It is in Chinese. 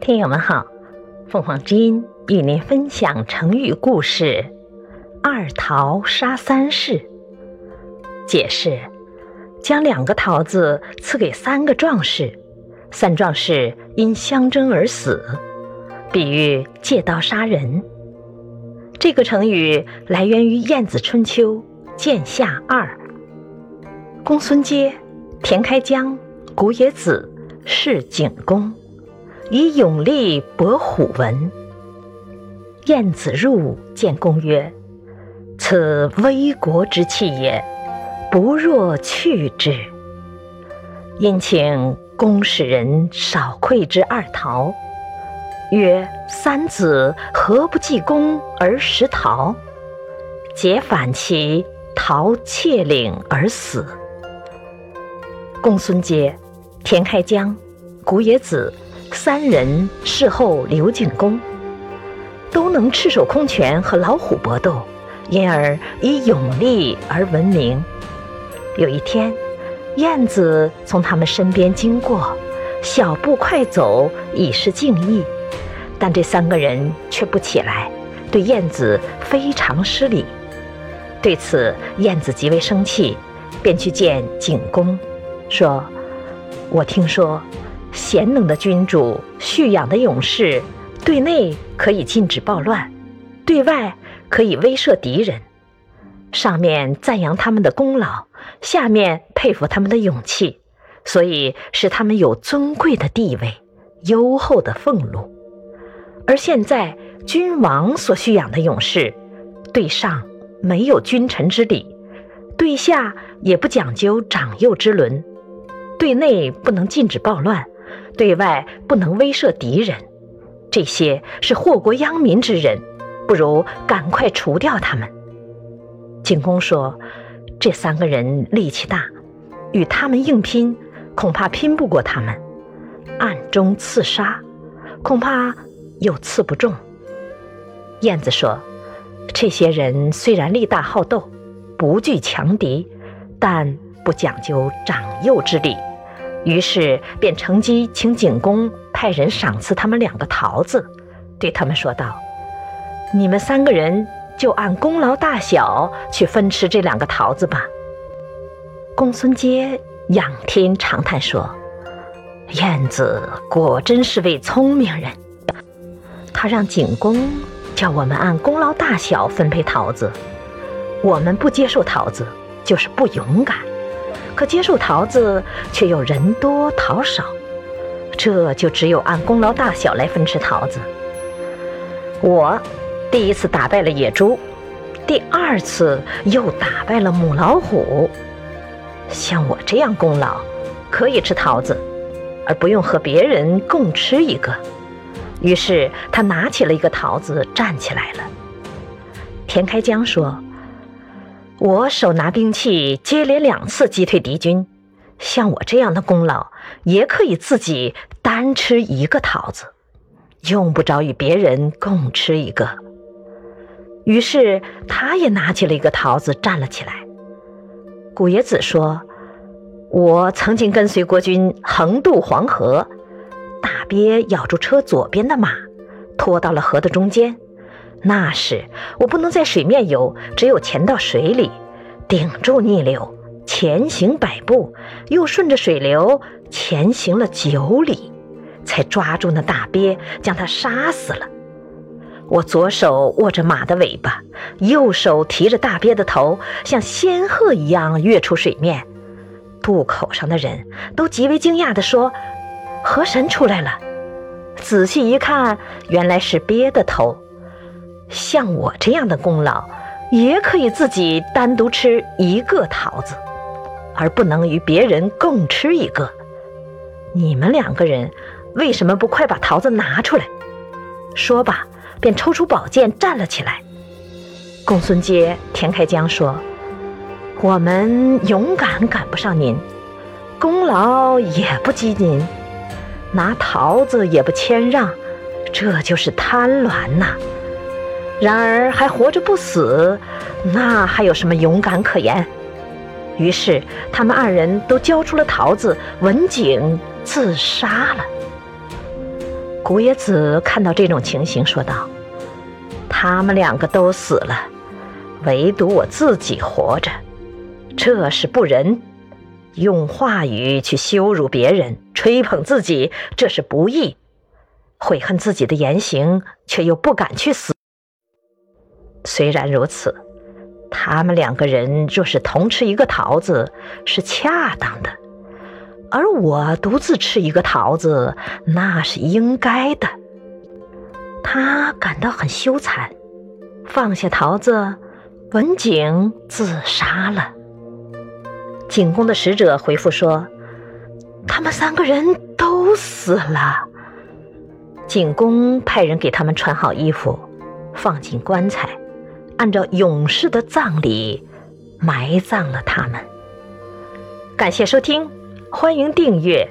听友们好，凤凰之音与您分享成语故事“二桃杀三士”。解释：将两个桃子赐给三个壮士，三壮士因相争而死，比喻借刀杀人。这个成语来源于《晏子春秋·剑下二》。公孙接、田开疆、古冶子是景公，以勇力搏虎文。晏子入见公曰：“此危国之器也，不若去之。”因请公使人少馈之二桃。曰：“三子何不济公而食桃？”解反其桃窃领而死。公孙接、田开疆、古冶子三人事后刘景公，都能赤手空拳和老虎搏斗，因而以勇力而闻名。有一天，燕子从他们身边经过，小步快走，以示敬意。但这三个人却不起来，对燕子非常失礼。对此，燕子极为生气，便去见景公，说：“我听说，贤能的君主、蓄养的勇士，对内可以禁止暴乱，对外可以威慑敌人。上面赞扬他们的功劳，下面佩服他们的勇气，所以使他们有尊贵的地位、优厚的俸禄。”而现在，君王所蓄养的勇士，对上没有君臣之礼，对下也不讲究长幼之伦，对内不能禁止暴乱，对外不能威慑敌人，这些是祸国殃民之人，不如赶快除掉他们。景公说：“这三个人力气大，与他们硬拼，恐怕拼不过他们，暗中刺杀，恐怕。”又刺不中。燕子说：“这些人虽然力大好斗，不惧强敌，但不讲究长幼之礼。”于是便乘机请景公派人赏赐他们两个桃子，对他们说道：“你们三个人就按功劳大小去分吃这两个桃子吧。”公孙接仰天长叹说：“燕子果真是位聪明人。”他让景公叫我们按功劳大小分配桃子，我们不接受桃子就是不勇敢，可接受桃子却又人多桃少，这就只有按功劳大小来分吃桃子。我第一次打败了野猪，第二次又打败了母老虎，像我这样功劳可以吃桃子，而不用和别人共吃一个。于是他拿起了一个桃子，站起来了。田开江说：“我手拿兵器，接连两次击退敌军，像我这样的功劳，也可以自己单吃一个桃子，用不着与别人共吃一个。”于是他也拿起了一个桃子，站了起来。古冶子说：“我曾经跟随国军横渡黄河。”大鳖咬住车左边的马，拖到了河的中间。那时我不能在水面游，只有潜到水里，顶住逆流，前行百步，又顺着水流前行了九里，才抓住那大鳖，将它杀死了。我左手握着马的尾巴，右手提着大鳖的头，像仙鹤一样跃出水面。渡口上的人都极为惊讶地说。河神出来了，仔细一看，原来是鳖的头。像我这样的功劳，也可以自己单独吃一个桃子，而不能与别人共吃一个。你们两个人为什么不快把桃子拿出来？说罢，便抽出宝剑站了起来。公孙接、田开疆说：“我们勇敢赶不上您，功劳也不及您。”拿桃子也不谦让，这就是贪婪呐！然而还活着不死，那还有什么勇敢可言？于是他们二人都交出了桃子，文景自杀了。古野子看到这种情形，说道：“他们两个都死了，唯独我自己活着，这是不仁。用话语去羞辱别人，吹捧自己，这是不义。悔恨自己的言行，却又不敢去死。虽然如此，他们两个人若是同吃一个桃子，是恰当的。”而我独自吃一个桃子，那是应该的。他感到很羞惭，放下桃子，文景自杀了。景公的使者回复说：“他们三个人都死了。”景公派人给他们穿好衣服，放进棺材，按照勇士的葬礼埋葬了他们。感谢收听。欢迎订阅。